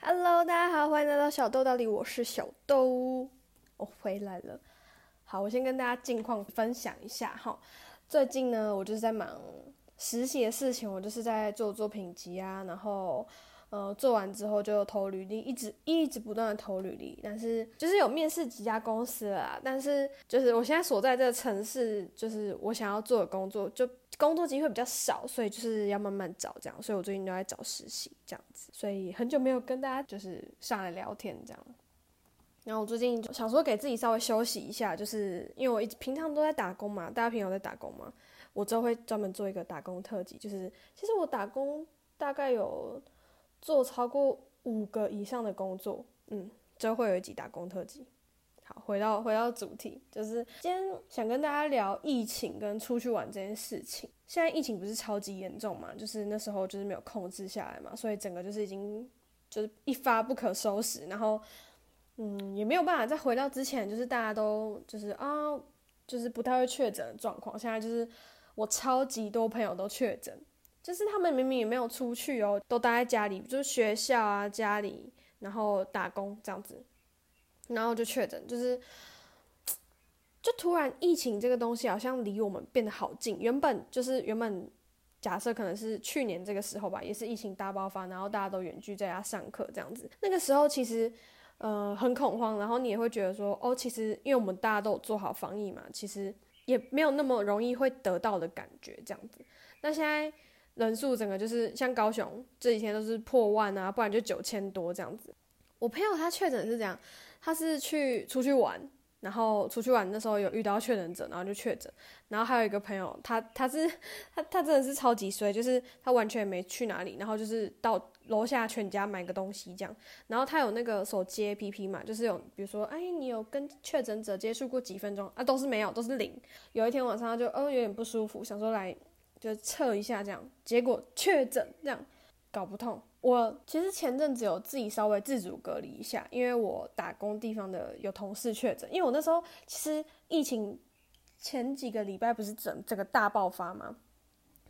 Hello，大家好，欢迎来到小豆到底，我是小豆，我回来了。好，我先跟大家近况分享一下哈。最近呢，我就是在忙实习的事情，我就是在做作品集啊，然后呃做完之后就投履历，一直一直不断的投履历，但是就是有面试几家公司啦，但是就是我现在所在这个城市，就是我想要做的工作就。工作机会比较少，所以就是要慢慢找这样，所以我最近都在找实习这样子，所以很久没有跟大家就是上来聊天这样。然后我最近想说给自己稍微休息一下，就是因为我一直平常都在打工嘛，大家平常在打工嘛，我之后会专门做一个打工特辑，就是其实我打工大概有做超过五个以上的工作，嗯，之后会有一集打工特辑。好，回到回到主题，就是今天想跟大家聊疫情跟出去玩这件事情。现在疫情不是超级严重嘛，就是那时候就是没有控制下来嘛，所以整个就是已经就是一发不可收拾，然后嗯也没有办法再回到之前，就是大家都就是啊就是不太会确诊的状况。现在就是我超级多朋友都确诊，就是他们明明也没有出去哦，都待在家里，就是学校啊家里，然后打工这样子。然后就确诊，就是，就突然疫情这个东西好像离我们变得好近。原本就是原本假设可能是去年这个时候吧，也是疫情大爆发，然后大家都远距在家上课这样子。那个时候其实呃很恐慌，然后你也会觉得说，哦，其实因为我们大家都有做好防疫嘛，其实也没有那么容易会得到的感觉这样子。那现在人数整个就是像高雄这几天都是破万啊，不然就九千多这样子。我朋友他确诊是这样。他是去出去玩，然后出去玩的时候有遇到确诊者，然后就确诊。然后还有一个朋友，他他是他他真的是超级衰，就是他完全没去哪里，然后就是到楼下全家买个东西这样。然后他有那个手机 APP 嘛，就是有比如说，哎，你有跟确诊者接触过几分钟啊？都是没有，都是零。有一天晚上他就哦有点不舒服，想说来就测一下这样，结果确诊这样，搞不痛。我其实前阵子有自己稍微自主隔离一下，因为我打工地方的有同事确诊，因为我那时候其实疫情前几个礼拜不是整整个大爆发嘛，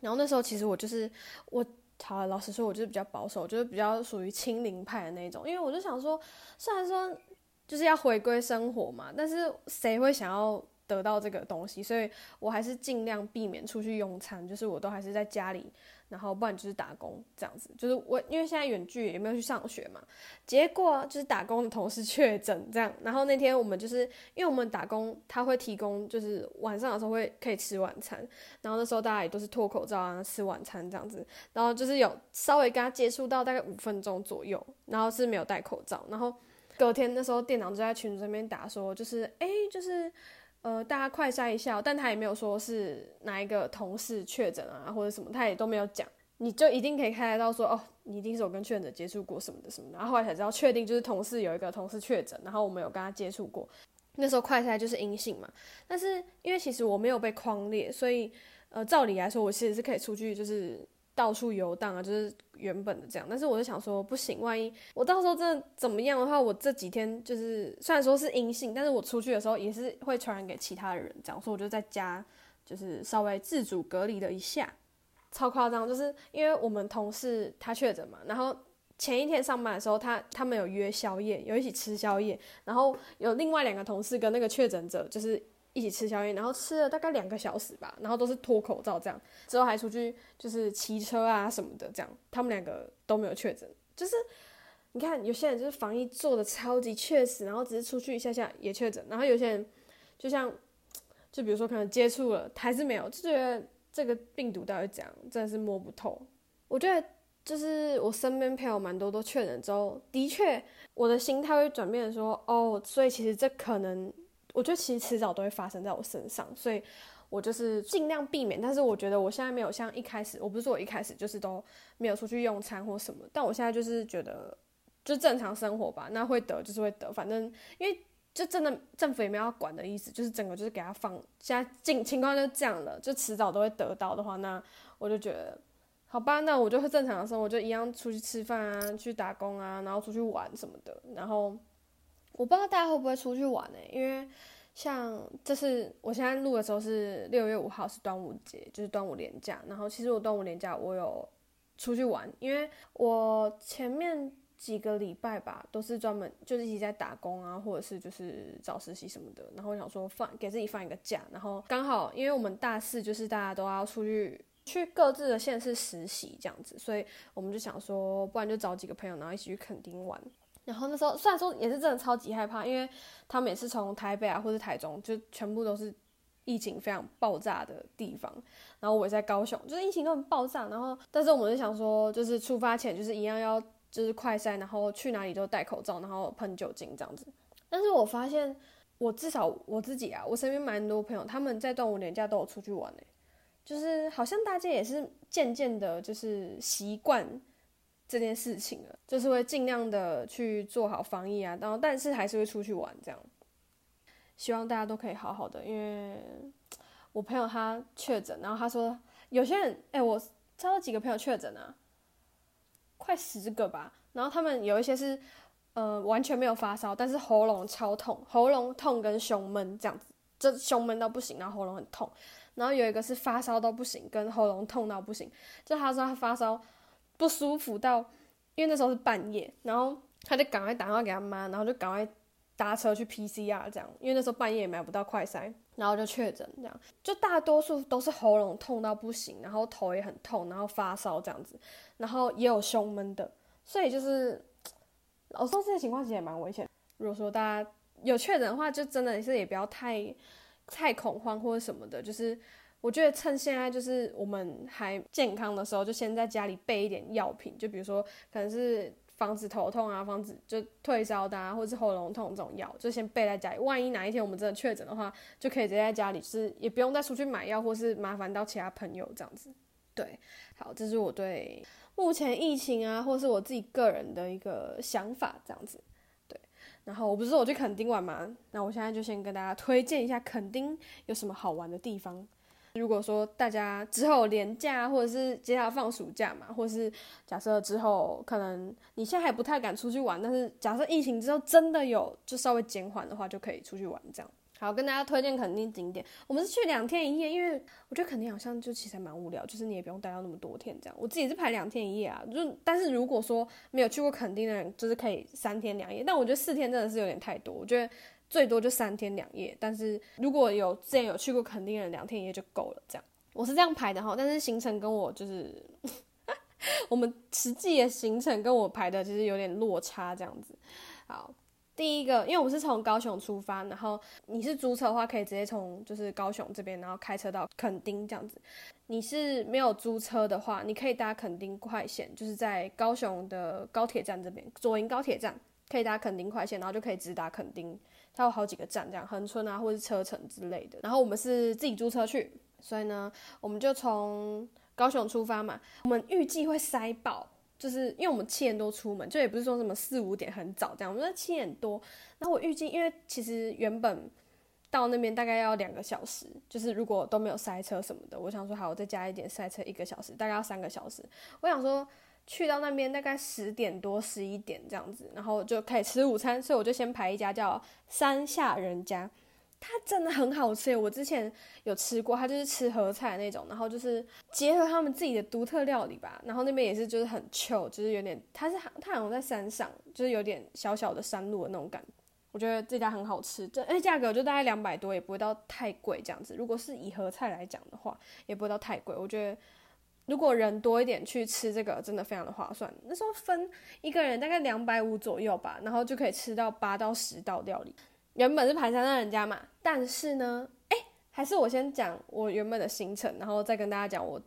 然后那时候其实我就是我，好老实说，我就是比较保守，就是比较属于清零派的那种，因为我就想说，虽然说就是要回归生活嘛，但是谁会想要得到这个东西？所以我还是尽量避免出去用餐，就是我都还是在家里。然后不然就是打工这样子，就是我因为现在远距也没有去上学嘛，结果就是打工的同事 确诊这样。然后那天我们就是因为我们打工，他会提供就是晚上的时候会可以吃晚餐，然后那时候大家也都是脱口罩啊吃晚餐这样子。然后就是有稍微跟他接触到大概五分钟左右，然后是没有戴口罩。然后隔天那时候店长就在群组这边打说，就是哎就是。呃，大家快筛一下，但他也没有说是哪一个同事确诊啊，或者什么，他也都没有讲，你就一定可以看得到说，哦，你一定是有跟确诊者接触过什么的什么，然后后来才知道确定就是同事有一个同事确诊，然后我们有跟他接触过，那时候快筛就是阴性嘛，但是因为其实我没有被框列，所以呃，照理来说我其实是可以出去就是。到处游荡啊，就是原本的这样。但是我就想说，不行，万一我到时候真的怎么样的话，我这几天就是虽然说是阴性，但是我出去的时候也是会传染给其他的人。这样，所以我就在家就是稍微自主隔离了一下，超夸张，就是因为我们同事他确诊嘛，然后前一天上班的时候，他他们有约宵夜，有一起吃宵夜，然后有另外两个同事跟那个确诊者就是。一起吃宵夜，然后吃了大概两个小时吧，然后都是脱口罩这样，之后还出去就是骑车啊什么的这样，他们两个都没有确诊，就是你看有些人就是防疫做的超级确实，然后只是出去一下下也确诊，然后有些人就像就比如说可能接触了还是没有，就觉得这个病毒到底怎样，真的是摸不透。我觉得就是我身边朋友蛮多都确诊之后，的确我的心态会转变说，哦，所以其实这可能。我觉得其实迟早都会发生在我身上，所以我就是尽量避免。但是我觉得我现在没有像一开始，我不是说我一开始就是都没有出去用餐或什么，但我现在就是觉得就正常生活吧。那会得就是会得，反正因为就真的政府也没有要管的意思，就是整个就是给他放。现在情情况就这样了，就迟早都会得到的话，那我就觉得好吧，那我就会正常的生活，就一样出去吃饭啊，去打工啊，然后出去玩什么的，然后。我不知道大家会不会出去玩呢？因为像这是我现在录的时候是六月五号，是端午节，就是端午连假。然后其实我端午连假我有出去玩，因为我前面几个礼拜吧，都是专门就是一直在打工啊，或者是就是找实习什么的。然后我想说放给自己放一个假，然后刚好因为我们大四就是大家都要出去去各自的县市实习这样子，所以我们就想说，不然就找几个朋友，然后一起去垦丁玩。然后那时候虽然说也是真的超级害怕，因为他们也是从台北啊或者台中，就全部都是疫情非常爆炸的地方。然后我也在高雄，就是疫情都很爆炸。然后但是我们就想说，就是出发前就是一样要。就是快筛，然后去哪里都戴口罩，然后喷酒精这样子。但是我发现，我至少我自己啊，我身边蛮多朋友，他们在端午年假都有出去玩诶。就是好像大家也是渐渐的，就是习惯这件事情了，就是会尽量的去做好防疫啊，然后但是还是会出去玩这样。希望大家都可以好好的，因为我朋友他确诊，然后他说有些人，哎，我超多几个朋友确诊啊。快十个吧，然后他们有一些是，呃，完全没有发烧，但是喉咙超痛，喉咙痛跟胸闷这样子，这胸闷到不行，然后喉咙很痛，然后有一个是发烧到不行，跟喉咙痛到不行，就他说他发烧不舒服到，因为那时候是半夜，然后他就赶快打电话给他妈，然后就赶快。搭车去 PCR 这样，因为那时候半夜也买不到快筛，然后就确诊这样，就大多数都是喉咙痛到不行，然后头也很痛，然后发烧这样子，然后也有胸闷的，所以就是，老说这些情况其实也蛮危险。如果说大家有确诊的话，就真的是也不要太太恐慌或者什么的，就是我觉得趁现在就是我们还健康的时候，就先在家里备一点药品，就比如说可能是。防止头痛啊，防止就退烧的啊，或者是喉咙痛这种药，就先备在家里。万一哪一天我们真的确诊的话，就可以直接在家里，是也不用再出去买药，或是麻烦到其他朋友这样子。对，好，这是我对目前疫情啊，或是我自己个人的一个想法这样子。对，然后我不是说我去垦丁玩吗？那我现在就先跟大家推荐一下垦丁有什么好玩的地方。如果说大家之后连假，或者是接下来放暑假嘛，或者是假设之后可能你现在还不太敢出去玩，但是假设疫情之后真的有就稍微减缓的话，就可以出去玩这样。好，跟大家推荐垦丁景点，我们是去两天一夜，因为我觉得垦丁好像就其实蛮无聊，就是你也不用待到那么多天这样。我自己是排两天一夜啊，就但是如果说没有去过垦丁的人，就是可以三天两夜，但我觉得四天真的是有点太多，我觉得。最多就三天两夜，但是如果有之前有去过垦丁的两天一夜就够了。这样我是这样排的哈，但是行程跟我就是 我们实际的行程跟我排的其实有点落差。这样子，好，第一个，因为我们是从高雄出发，然后你是租车的话，可以直接从就是高雄这边，然后开车到垦丁这样子。你是没有租车的话，你可以搭垦丁快线，就是在高雄的高铁站这边，左营高铁站可以搭垦丁快线，然后就可以直达垦丁。它有好几个站，这样横村啊，或者是车城之类的。然后我们是自己租车去，所以呢，我们就从高雄出发嘛。我们预计会塞爆，就是因为我们七点多出门，就也不是说什么四五点很早这样。我们说七点多，然后我预计，因为其实原本到那边大概要两个小时，就是如果都没有塞车什么的，我想说好，我再加一点塞车一个小时，大概要三个小时。我想说。去到那边大概十点多十一点这样子，然后就可以吃午餐，所以我就先排一家叫山下人家，它真的很好吃。我之前有吃过，它就是吃合菜那种，然后就是结合他们自己的独特料理吧。然后那边也是就是很旧就是有点它是它好像在山上，就是有点小小的山路的那种感。我觉得这家很好吃，这哎价格就大概两百多，也不会到太贵这样子。如果是以合菜来讲的话，也不会到太贵。我觉得。如果人多一点去吃这个，真的非常的划算。那时候分一个人大概两百五左右吧，然后就可以吃到八到十道料理。原本是排山上人家嘛，但是呢，哎，还是我先讲我原本的行程，然后再跟大家讲我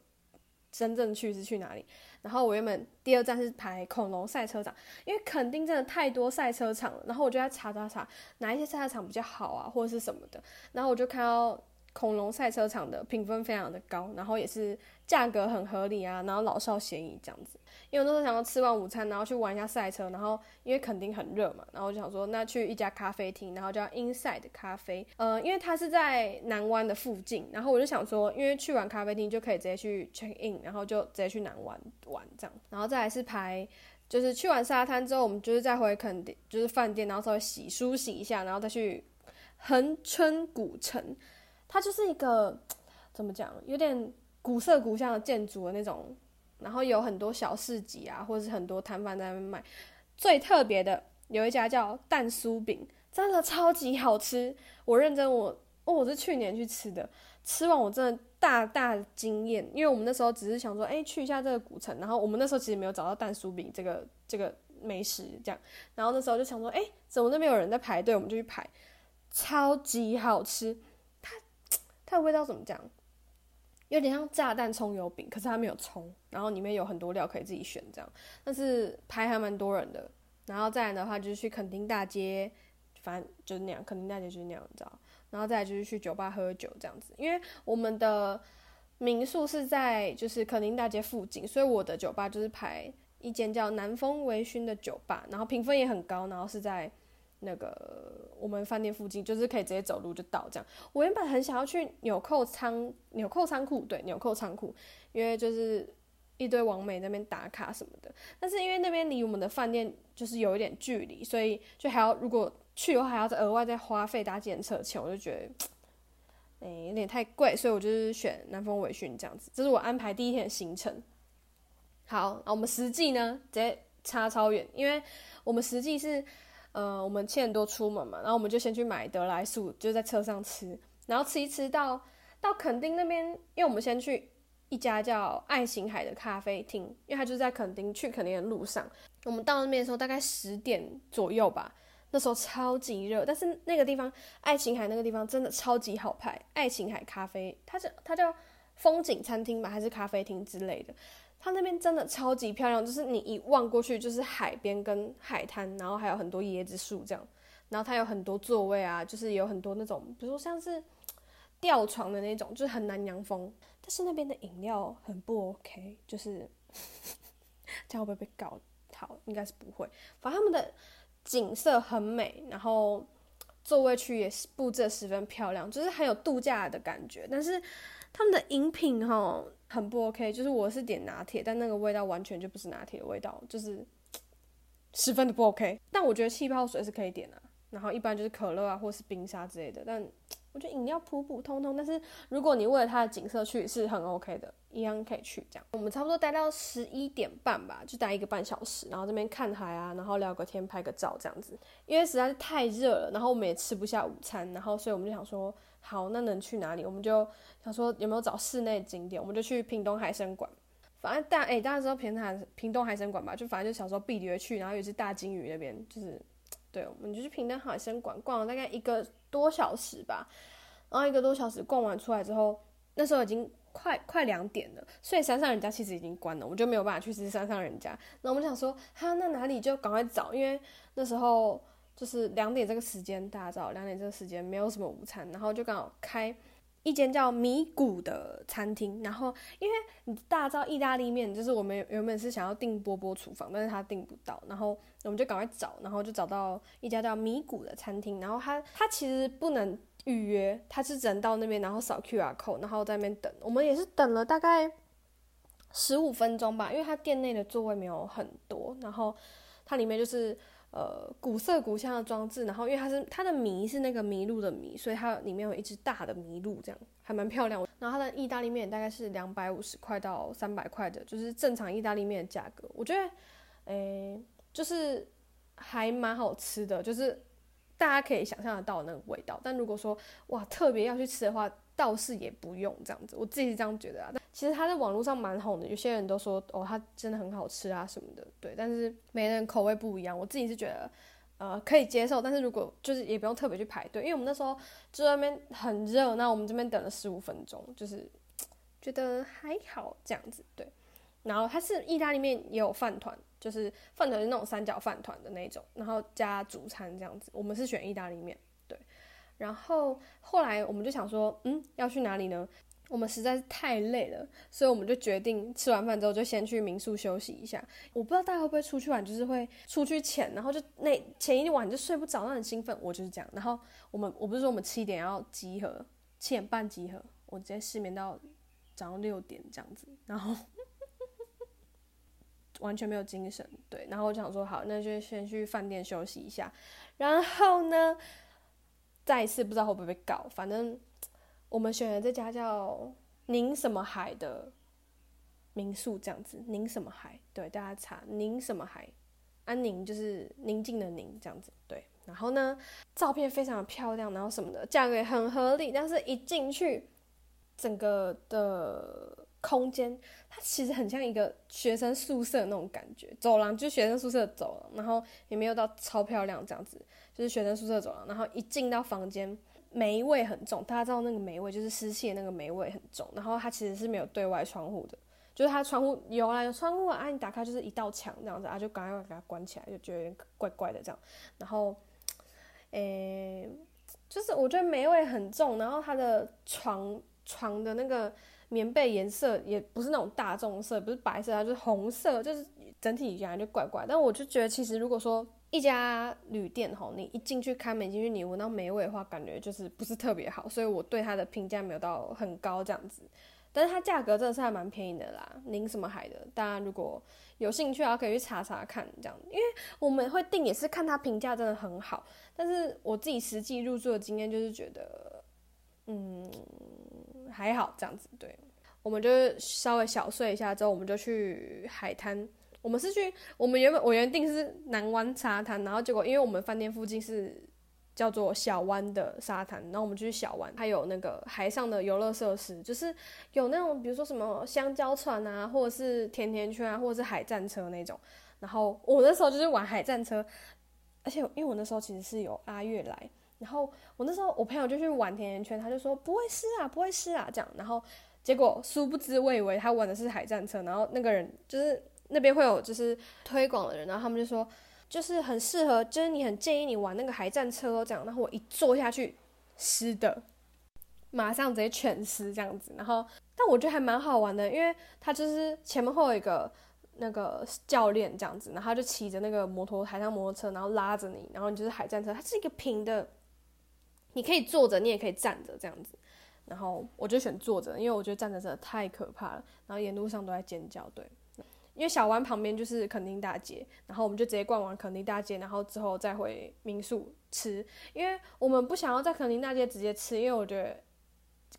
真正去是去哪里。然后我原本第二站是排恐龙赛车场，因为肯定真的太多赛车场了，然后我就在查查查哪一些赛车场比较好啊，或者是什么的。然后我就看到恐龙赛车场的评分非常的高，然后也是。价格很合理啊，然后老少咸宜这样子。因为我那时候想要吃完午餐，然后去玩一下赛车，然后因为肯定很热嘛，然后我就想说，那去一家咖啡厅，然后叫 Inside 咖啡，呃，因为它是在南湾的附近，然后我就想说，因为去完咖啡厅就可以直接去 check in，然后就直接去南湾玩这样，然后再来是排，就是去完沙滩之后，我们就是再回肯定就是饭店，然后稍微洗梳洗一下，然后再去恒春古城，它就是一个怎么讲，有点。古色古香的建筑的那种，然后有很多小市集啊，或者是很多摊贩在那边卖，最特别的有一家叫蛋酥饼，真的超级好吃。我认真，我哦，我是去年去吃的，吃完我真的大大惊艳。因为我们那时候只是想说，哎，去一下这个古城，然后我们那时候其实没有找到蛋酥饼这个这个美食，这样。然后那时候就想说，哎，怎么那边有人在排队，我们就去排，超级好吃。它的味道怎么讲？有点像炸弹葱油饼，可是它没有葱，然后里面有很多料可以自己选，这样。但是排还蛮多人的，然后再来的话就是去垦丁大街，反正就是那样，垦丁大街就是那样，你知道。然后再来就是去酒吧喝酒这样子，因为我们的民宿是在就是垦丁大街附近，所以我的酒吧就是排一间叫南风微醺的酒吧，然后评分也很高，然后是在。那个我们饭店附近就是可以直接走路就到这样。我原本很想要去纽扣仓纽扣仓库，对纽扣仓库，因为就是一堆网美那边打卡什么的。但是因为那边离我们的饭店就是有一点距离，所以就还要如果去的话还要再额外再花费搭检测钱，我就觉得，哎有点太贵，所以我就是选南风尾训这样子。这是我安排第一天的行程。好，那我们实际呢直接差超远，因为我们实际是。呃，我们七点多出门嘛，然后我们就先去买德莱素，就在车上吃，然后吃一吃到到垦丁那边，因为我们先去一家叫爱琴海的咖啡厅，因为它就在垦丁去垦丁的路上。我们到那边的时候大概十点左右吧，那时候超级热，但是那个地方爱琴海那个地方真的超级好拍，爱琴海咖啡，它是它叫风景餐厅吧，还是咖啡厅之类的。它那边真的超级漂亮，就是你一望过去就是海边跟海滩，然后还有很多椰子树这样，然后它有很多座位啊，就是有很多那种，比如说像是吊床的那种，就是很南洋风。但是那边的饮料很不 OK，就是这样会不会被告？好，应该是不会。反正他们的景色很美，然后座位区也是布置十分漂亮，就是很有度假的感觉。但是他们的饮品哈。很不 OK，就是我是点拿铁，但那个味道完全就不是拿铁的味道，就是 十分的不 OK。但我觉得气泡水是可以点的，然后一般就是可乐啊，或是冰沙之类的。但我觉得饮料普普通通，但是如果你为了它的景色去，是很 OK 的，一样可以去这样。我们差不多待到十一点半吧，就待一个半小时，然后这边看海啊，然后聊个天，拍个照这样子。因为实在是太热了，然后我们也吃不下午餐，然后所以我们就想说。好，那能去哪里？我们就想说有没有找室内景点，我们就去屏东海参馆。反正大哎，大家知道平潭屏东海参馆吧？就反正就小时候必须去，然后也是大金鱼那边，就是对，我们就去平等海鲜馆逛了大概一个多小时吧。然后一个多小时逛完出来之后，那时候已经快快两点了，所以山上人家其实已经关了，我们就没有办法去吃山上人家。那我们想说，哈，那哪里就赶快找，因为那时候。就是两点这个时间，大家知道两点这个时间没有什么午餐，然后就刚好开一间叫米谷的餐厅。然后因为你大家知道意大利面，就是我们原本是想要订波波厨房，但是他订不到，然后我们就赶快找，然后就找到一家叫米谷的餐厅。然后他他其实不能预约，他是只能到那边，然后扫 QR code，然后在那边等。我们也是等了大概十五分钟吧，因为他店内的座位没有很多，然后它里面就是。呃，古色古香的装置，然后因为它是它的麋是那个麋鹿的麋，所以它里面有一只大的麋鹿，这样还蛮漂亮。然后它的意大利面大概是两百五十块到三百块的，就是正常意大利面的价格。我觉得，诶，就是还蛮好吃的，就是大家可以想象得到那个味道。但如果说哇，特别要去吃的话，倒是也不用这样子，我自己是这样觉得啊。其实它在网络上蛮红的，有些人都说哦，它真的很好吃啊什么的。对，但是每个人口味不一样，我自己是觉得呃可以接受。但是如果就是也不用特别去排队，因为我们那时候就在那边很热，那我们这边等了十五分钟，就是觉得还好这样子。对，然后它是意大利面也有饭团，就是饭团是那种三角饭团的那种，然后加主餐这样子。我们是选意大利面。对然后后来我们就想说，嗯，要去哪里呢？我们实在是太累了，所以我们就决定吃完饭之后就先去民宿休息一下。我不知道大家会不会出去玩，就是会出去前，然后就那前一晚就睡不着，那很兴奋。我就是这样。然后我们我不是说我们七点要集合，七点半集合，我直接失眠到早上六点这样子，然后完全没有精神。对，然后我想说好，那就先去饭店休息一下。然后呢？再一次不知道会不会被告，反正我们选的这家叫宁什么海的民宿，这样子。宁什么海？对，大家查宁什么海，安宁就是宁静的宁这样子，对。然后呢，照片非常的漂亮，然后什么的，价格也很合理，但是一进去，整个的空间，它其实很像一个学生宿舍那种感觉，走廊就学生宿舍走廊，然后也没有到超漂亮这样子，就是学生宿舍走廊，然后一进到房间，霉味很重，大家知道那个霉味就是湿气那个霉味很重，然后它其实是没有对外窗户的。就是它窗户有啦，有窗户啊，你打开就是一道墙这样子啊，就赶快给它关起来，就觉得有点怪怪的这样。然后，诶，就是我觉得霉味很重，然后它的床床的那个棉被颜色也不是那种大众色，不是白色，它就是红色，就是整体感觉就怪怪。但我就觉得其实如果说一家旅店吼，你一进去开门进去，你闻到霉味的话，感觉就是不是特别好，所以我对它的评价没有到很高这样子。但是它价格真的是还蛮便宜的啦，宁什么海的，大家如果有兴趣啊，可以去查查看这样。因为我们会订也是看它评价真的很好，但是我自己实际入住的经验就是觉得，嗯，还好这样子。对，我们就稍微小睡一下之后，我们就去海滩。我们是去，我们原本我原定是南湾沙滩，然后结果因为我们饭店附近是。叫做小湾的沙滩，然后我们就去小湾，还有那个海上的游乐设施，就是有那种比如说什么香蕉船啊，或者是甜甜圈啊，或者是海战车那种。然后我那时候就是玩海战车，而且因为我那时候其实是有阿月来，然后我那时候我朋友就去玩甜甜圈，他就说不会湿啊，不会湿啊这样。然后结果殊不知我以为他玩的是海战车，然后那个人就是那边会有就是推广的人，然后他们就说。就是很适合，就是你很建议你玩那个海战车这样，然后我一坐下去，湿的，马上直接全湿这样子，然后但我觉得还蛮好玩的，因为它就是前面会有一个那个教练这样子，然后他就骑着那个摩托海上摩托车，然后拉着你，然后你就是海战车，它是一个平的，你可以坐着，你也可以站着这样子，然后我就选坐着，因为我觉得站着真的太可怕了，然后沿路上都在尖叫，对。因为小湾旁边就是垦丁大街，然后我们就直接逛完垦丁大街，然后之后再回民宿吃。因为我们不想要在垦丁大街直接吃，因为我觉得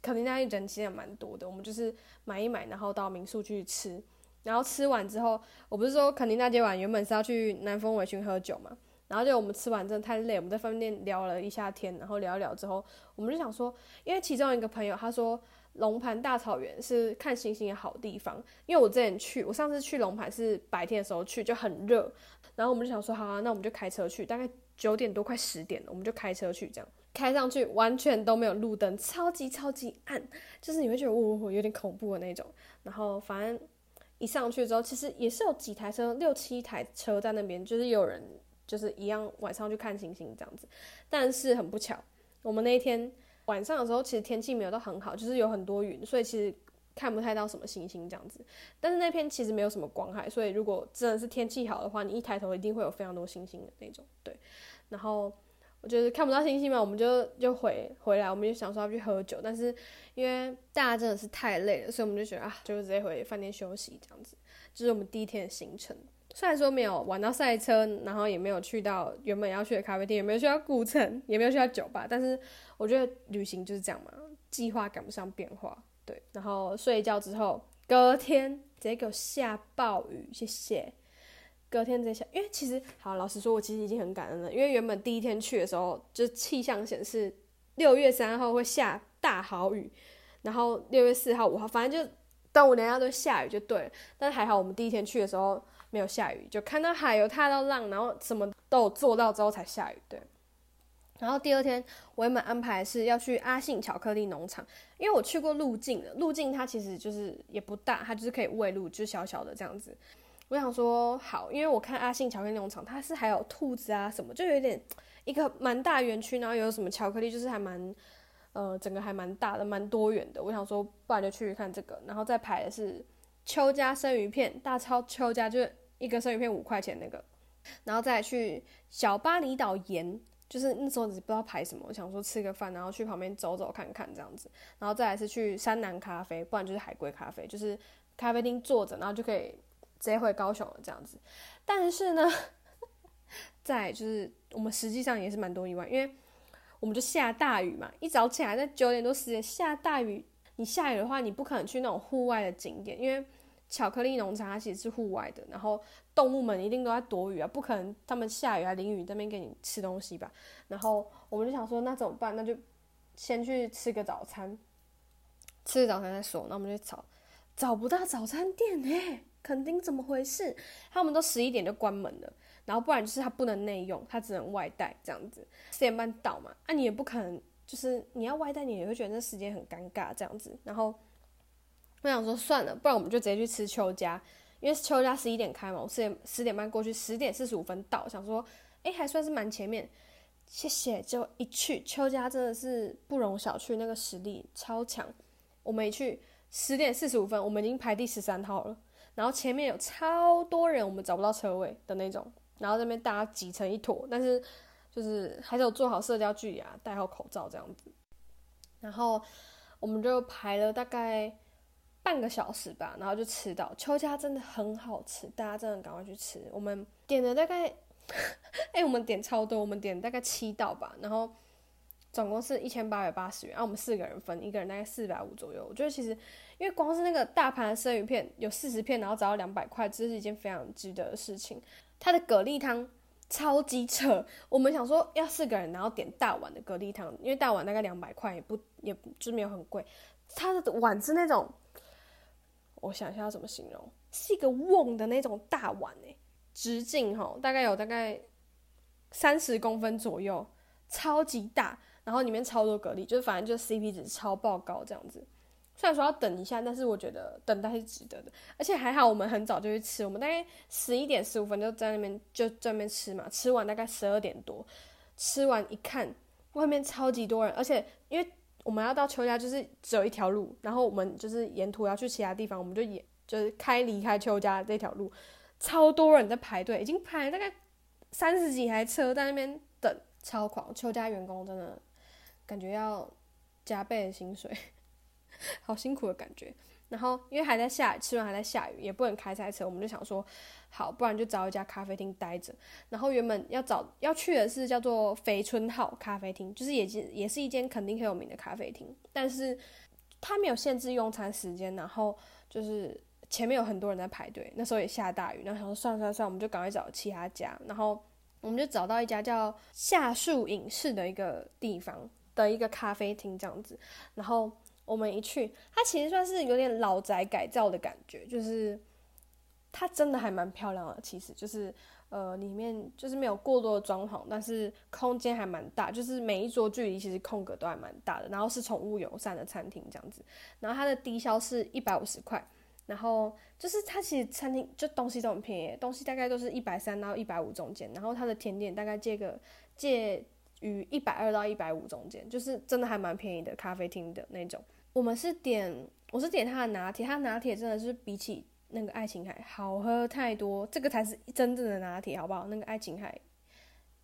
垦丁大街人其实也蛮多的。我们就是买一买，然后到民宿去吃。然后吃完之后，我不是说垦丁大街晚原本是要去南风尾群喝酒嘛，然后就我们吃完真的太累，我们在饭店聊了一下天，然后聊一聊之后，我们就想说，因为其中一个朋友他说。龙盘大草原是看星星的好地方，因为我之前去，我上次去龙盘是白天的时候去，就很热，然后我们就想说，好啊，那我们就开车去，大概九点多快十点了，我们就开车去，这样开上去完全都没有路灯，超级超级暗，就是你会觉得呜呜有点恐怖的那种。然后反正一上去之后，其实也是有几台车，六七台车在那边，就是有人就是一样晚上去看星星这样子，但是很不巧，我们那一天。晚上的时候，其实天气没有到很好，就是有很多云，所以其实看不太到什么星星这样子。但是那片其实没有什么光害，所以如果真的是天气好的话，你一抬头一定会有非常多星星的那种。对，然后我觉得看不到星星嘛，我们就就回回来，我们就想说要去喝酒，但是因为大家真的是太累了，所以我们就觉得啊，就直接回饭店休息这样子。这是我们第一天的行程。虽然说没有玩到赛车，然后也没有去到原本要去的咖啡店，也没有去到古城，也没有去到酒吧，但是我觉得旅行就是这样嘛，计划赶不上变化。对，然后睡一觉之后，隔天直接给我下暴雨，谢谢。隔天直接下，因为其实好老实说，我其实已经很感恩了，因为原本第一天去的时候，就气象显示六月三号会下大好雨，然后六月四号、五号，反正就端午连假都下雨就对了。但是还好，我们第一天去的时候。没有下雨，就看到海有踏到浪，然后什么都有做到之后才下雨。对，然后第二天我原本安排是要去阿信巧克力农场，因为我去过路径的，路径它其实就是也不大，它就是可以喂鹿，就小小的这样子。我想说好，因为我看阿信巧克力农场，它是还有兔子啊什么，就有点一个蛮大园区，然后有什么巧克力，就是还蛮呃整个还蛮大的，蛮多元的。我想说，不然就去看这个，然后再排的是邱家生鱼片，大超邱家就是。一个生鱼片五块钱那个，然后再去小巴厘岛盐，就是那时候只不知道排什么，我想说吃个饭，然后去旁边走走看看这样子，然后再来是去山南咖啡，不然就是海龟咖啡，就是咖啡厅坐着，然后就可以直接回高雄了这样子。但是呢，在就是我们实际上也是蛮多意外，因为我们就下大雨嘛，一早起来在九点多十点下大雨，你下雨的话，你不可能去那种户外的景点，因为。巧克力农场它其实是户外的，然后动物们一定都在躲雨啊，不可能他们下雨啊淋雨这边给你吃东西吧？然后我们就想说，那怎么办？那就先去吃个早餐，吃早餐再说。那我们就找找不到早餐店哎，肯定怎么回事？他们都十一点就关门了，然后不然就是他不能内用，他只能外带这样子。四点半到嘛，啊你也不可能。就是你要外带，你也会觉得那时间很尴尬这样子。然后我想说算了，不然我们就直接去吃邱家，因为邱家十一点开嘛，我十点十点半过去，十点四十五分到，想说哎还算是蛮前面。谢谢，就一去邱家真的是不容小觑，那个实力超强。我们一去十点四十五分，我们已经排第十三号了，然后前面有超多人，我们找不到车位的那种，然后这边大家挤成一坨，但是。就是还是有做好社交距离啊，戴好口罩这样子，然后我们就排了大概半个小时吧，然后就吃到邱家真的很好吃，大家真的赶快去吃。我们点了大概，哎，我们点超多，我们点大概七道吧，然后总共是一千八百八十元，然后我们四个人分，一个人大概四百五左右。我觉得其实因为光是那个大盘生鱼片有四十片，然后只要两百块，这是一件非常值得的事情。它的蛤蜊汤。超级扯！我们想说要四个人，然后点大碗的蛤蜊汤，因为大碗大概两百块，也不也就没有很贵。它的碗是那种，我想一下要怎么形容，是一个瓮的那种大碗诶，直径哈大概有大概三十公分左右，超级大，然后里面超多蛤蜊，就是反正就 CP 值超爆高这样子。虽然说要等一下，但是我觉得等待是值得的，而且还好我们很早就去吃，我们大概十一点十五分就在那边就在那边吃嘛，吃完大概十二点多，吃完一看外面超级多人，而且因为我们要到邱家就是只有一条路，然后我们就是沿途要去其他地方，我们就也就是开离开邱家这条路，超多人在排队，已经排大概三十几台车在那边等，超狂，邱家员工真的感觉要加倍的薪水。好辛苦的感觉，然后因为还在下，吃完还在下雨，也不能开赛车，我们就想说，好，不然就找一家咖啡厅待着。然后原本要找要去的是叫做肥春号咖啡厅，就是也是也是一间肯定很有名的咖啡厅，但是它没有限制用餐时间，然后就是前面有很多人在排队，那时候也下大雨，然后想说算算算，我们就赶快找其他家，然后我们就找到一家叫夏树影视的一个地方的一个咖啡厅这样子，然后。我们一去，它其实算是有点老宅改造的感觉，就是它真的还蛮漂亮的。其实就是呃，里面就是没有过多的装潢，但是空间还蛮大，就是每一桌距离其实空格都还蛮大的。然后是宠物友善的餐厅这样子，然后它的低消是一百五十块，然后就是它其实餐厅就东西都很便宜，东西大概都是一百三到一百五中间，然后它的甜点大概借个借。于一百二到一百五中间，就是真的还蛮便宜的咖啡厅的那种。我们是点，我是点他的拿铁，他拿铁真的是比起那个爱琴海好喝太多，这个才是真正的拿铁，好不好？那个爱琴海，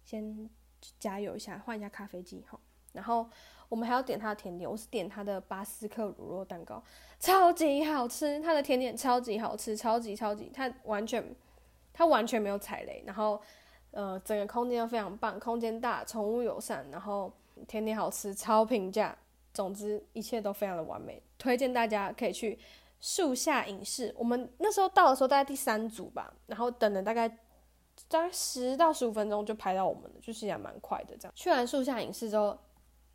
先加油一下，换一下咖啡机哈。然后我们还要点他的甜点，我是点他的巴斯克乳酪蛋糕，超级好吃，他的甜点超级好吃，超级超级，他完全他完全没有踩雷，然后。呃，整个空间都非常棒，空间大，宠物友善，然后甜点好吃，超平价，总之一切都非常的完美，推荐大家可以去树下影视。我们那时候到的时候大概第三组吧，然后等了大概大概十到十五分钟就排到我们了，就是也蛮快的这样。去完树下影视之后，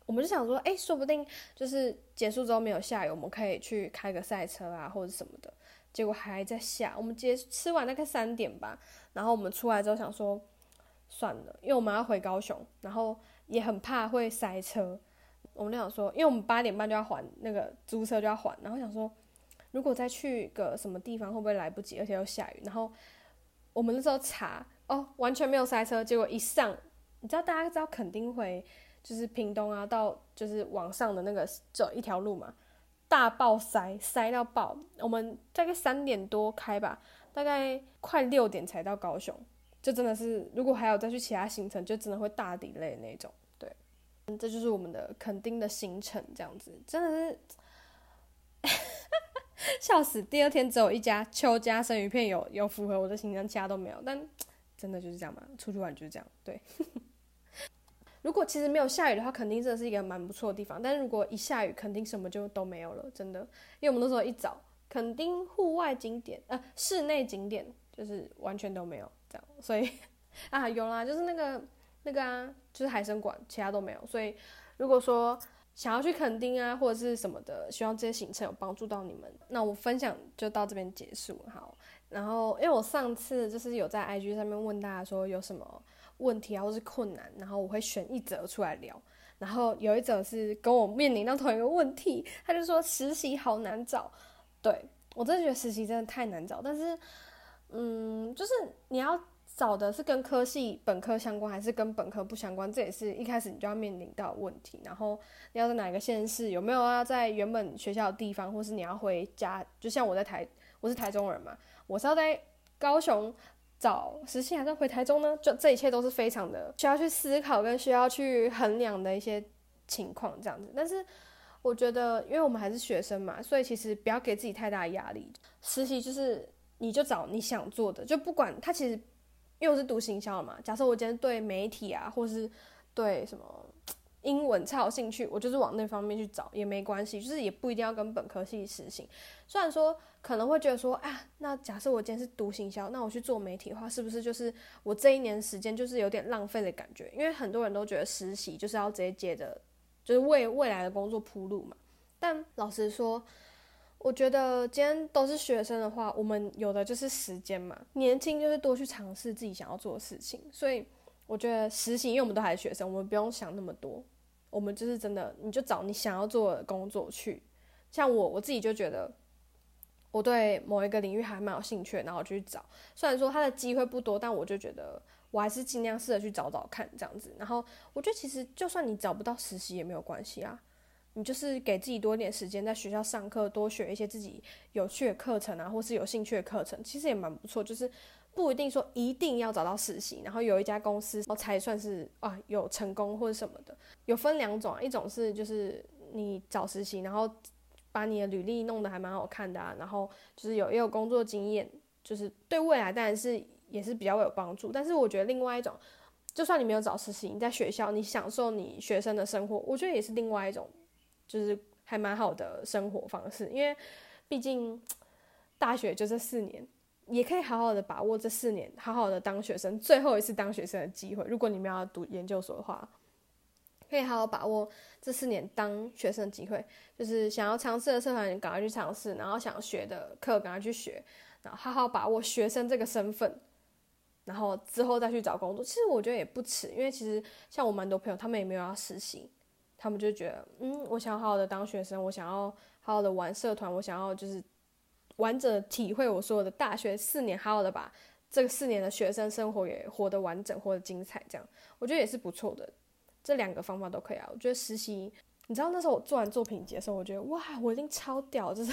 我们就想说，哎，说不定就是结束之后没有下雨，我们可以去开个赛车啊或者什么的。结果还在下，我们结吃完大概三点吧，然后我们出来之后想说。算了，因为我们要回高雄，然后也很怕会塞车。我们就想说，因为我们八点半就要还那个租车就要还，然后想说，如果再去个什么地方会不会来不及，而且又下雨。然后我们那时候查，哦，完全没有塞车。结果一上，你知道大家知道肯定会就是屏东啊，到就是往上的那个走一条路嘛，大爆塞，塞到爆。我们大概三点多开吧，大概快六点才到高雄。就真的是，如果还有再去其他行程，就真的会大底类那种。对，这就是我们的垦丁的行程，这样子真的是 笑死。第二天只有一家邱家生鱼片有有符合我的行程，其他都没有。但真的就是这样嘛，出去玩就是这样。对，如果其实没有下雨的话，肯定真的是一个蛮不错的地方。但是如果一下雨，肯定什么就都没有了，真的。因为我们那时候一早。垦丁户外景点，呃，室内景点就是完全都没有所以啊，有啦，就是那个那个啊，就是海参馆，其他都没有。所以如果说想要去垦丁啊，或者是什么的，希望这些行程有帮助到你们，那我分享就到这边结束。好，然后因为我上次就是有在 IG 上面问大家说有什么问题啊，或是困难，然后我会选一则出来聊。然后有一则是跟我面临到同一个问题，他就说实习好难找。对我真的觉得实习真的太难找，但是，嗯，就是你要找的是跟科系本科相关，还是跟本科不相关，这也是一开始你就要面临到问题。然后你要在哪个县市，有没有要在原本学校的地方，或是你要回家？就像我在台，我是台中人嘛，我是要在高雄找实习，还是回台中呢？就这一切都是非常的需要去思考跟需要去衡量的一些情况，这样子。但是。我觉得，因为我们还是学生嘛，所以其实不要给自己太大压力。实习就是你就找你想做的，就不管他其实，因为我是读行销嘛。假设我今天对媒体啊，或是对什么英文超有兴趣，我就是往那方面去找也没关系，就是也不一定要跟本科系实行。虽然说可能会觉得说，啊，那假设我今天是读行销，那我去做媒体的话，是不是就是我这一年时间就是有点浪费的感觉？因为很多人都觉得实习就是要直接接着。就是为未来的工作铺路嘛，但老实说，我觉得今天都是学生的话，我们有的就是时间嘛，年轻就是多去尝试自己想要做的事情。所以我觉得实习，因为我们都还是学生，我们不用想那么多，我们就是真的，你就找你想要做的工作去。像我，我自己就觉得我对某一个领域还蛮有兴趣，然后我就去找。虽然说他的机会不多，但我就觉得。我还是尽量试着去找找看这样子，然后我觉得其实就算你找不到实习也没有关系啊，你就是给自己多一点时间在学校上课，多学一些自己有趣的课程啊，或是有兴趣的课程，其实也蛮不错。就是不一定说一定要找到实习，然后有一家公司哦才算是啊有成功或者什么的。有分两种，啊一种是就是你找实习，然后把你的履历弄得还蛮好看的啊，然后就是有也有工作经验，就是对未来当然是。也是比较有帮助，但是我觉得另外一种，就算你没有找实习，你在学校你享受你学生的生活，我觉得也是另外一种，就是还蛮好的生活方式。因为毕竟大学就这四年，也可以好好的把握这四年，好好的当学生，最后一次当学生的机会。如果你们要读研究所的话，可以好好把握这四年当学生的机会，就是想要尝试的社团赶快去尝试，然后想学的课赶快去学，然后好好把握学生这个身份。然后之后再去找工作，其实我觉得也不迟，因为其实像我蛮多朋友，他们也没有要实习，他们就觉得，嗯，我想好好的当学生，我想要好好的玩社团，我想要就是完整的体会我所有的大学四年，好好的把这个四年的学生生活也活得完整，活得精彩，这样我觉得也是不错的。这两个方法都可以啊。我觉得实习，你知道那时候我做完作品集的时候，我觉得哇，我已经超屌，就是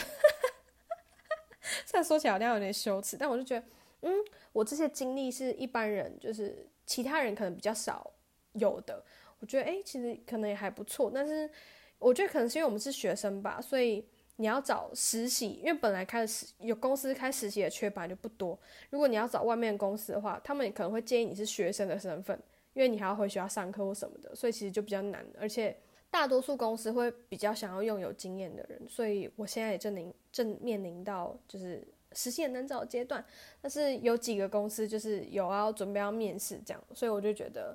虽然说起来好像有点羞耻，但我就觉得。嗯，我这些经历是一般人，就是其他人可能比较少有的。我觉得，哎，其实可能也还不错。但是，我觉得可能是因为我们是学生吧，所以你要找实习，因为本来开始有公司开实习的缺本来就不多。如果你要找外面公司的话，他们也可能会建议你是学生的身份，因为你还要回学校上课或什么的，所以其实就比较难。而且，大多数公司会比较想要用有经验的人，所以我现在也正临正面临到就是。实习难找阶段，但是有几个公司就是有要准备要面试这样，所以我就觉得，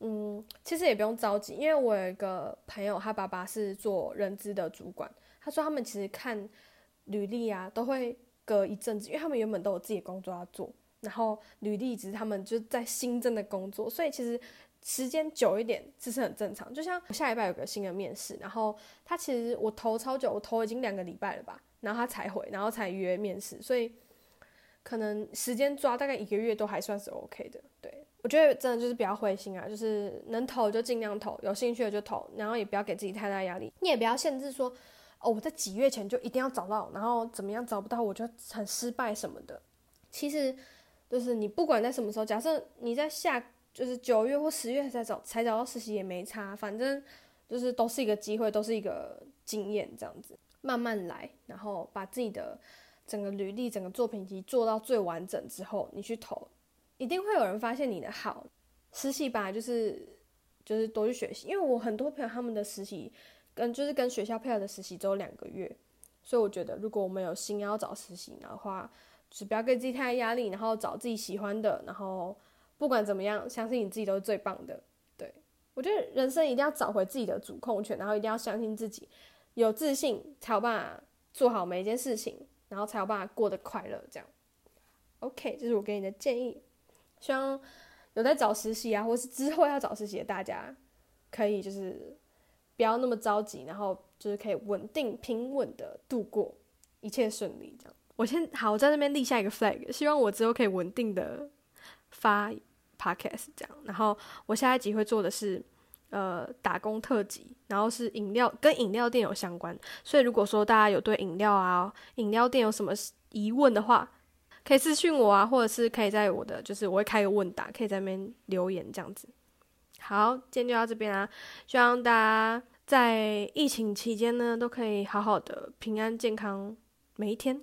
嗯，其实也不用着急，因为我有一个朋友，他爸爸是做人资的主管，他说他们其实看履历啊，都会隔一阵子，因为他们原本都有自己的工作要做，然后履历只是他们就在新增的工作，所以其实时间久一点这是很正常。就像我下礼拜有个新的面试，然后他其实我投超久，我投已经两个礼拜了吧。然后他才回，然后才约面试，所以可能时间抓大概一个月都还算是 OK 的。我觉得真的就是比较灰心啊，就是能投就尽量投，有兴趣的就投，然后也不要给自己太大压力。你也不要限制说，哦，我在几月前就一定要找到，然后怎么样找不到我就很失败什么的。其实就是你不管在什么时候，假设你在下就是九月或十月才找才找到实习也没差，反正就是都是一个机会，都是一个经验这样子。慢慢来，然后把自己的整个履历、整个作品集做到最完整之后，你去投，一定会有人发现你的好。实习吧就是就是多去学习，因为我很多朋友他们的实习跟就是跟学校配合的实习只有两个月，所以我觉得，如果我们有心要找实习的话，就是不要给自己太大压力，然后找自己喜欢的，然后不管怎么样，相信你自己都是最棒的。对我觉得人生一定要找回自己的主控权，然后一定要相信自己，有自信才有办法做好每一件事情，然后才有办法过得快乐。这样，OK，这是我给你的建议。希望有在找实习啊，或是之后要找实习的大家，可以就是不要那么着急，然后就是可以稳定平稳的度过，一切顺利。这样，我先好我在那边立下一个 flag，希望我之后可以稳定的发 podcast 这样。然后我下一集会做的是呃打工特辑，然后是饮料跟饮料店有相关，所以如果说大家有对饮料啊饮料店有什么疑问的话，可以私信我啊，或者是可以在我的，就是我会开个问答，可以在那边留言这样子。好，今天就到这边啦，希望大家在疫情期间呢，都可以好好的平安健康每一天。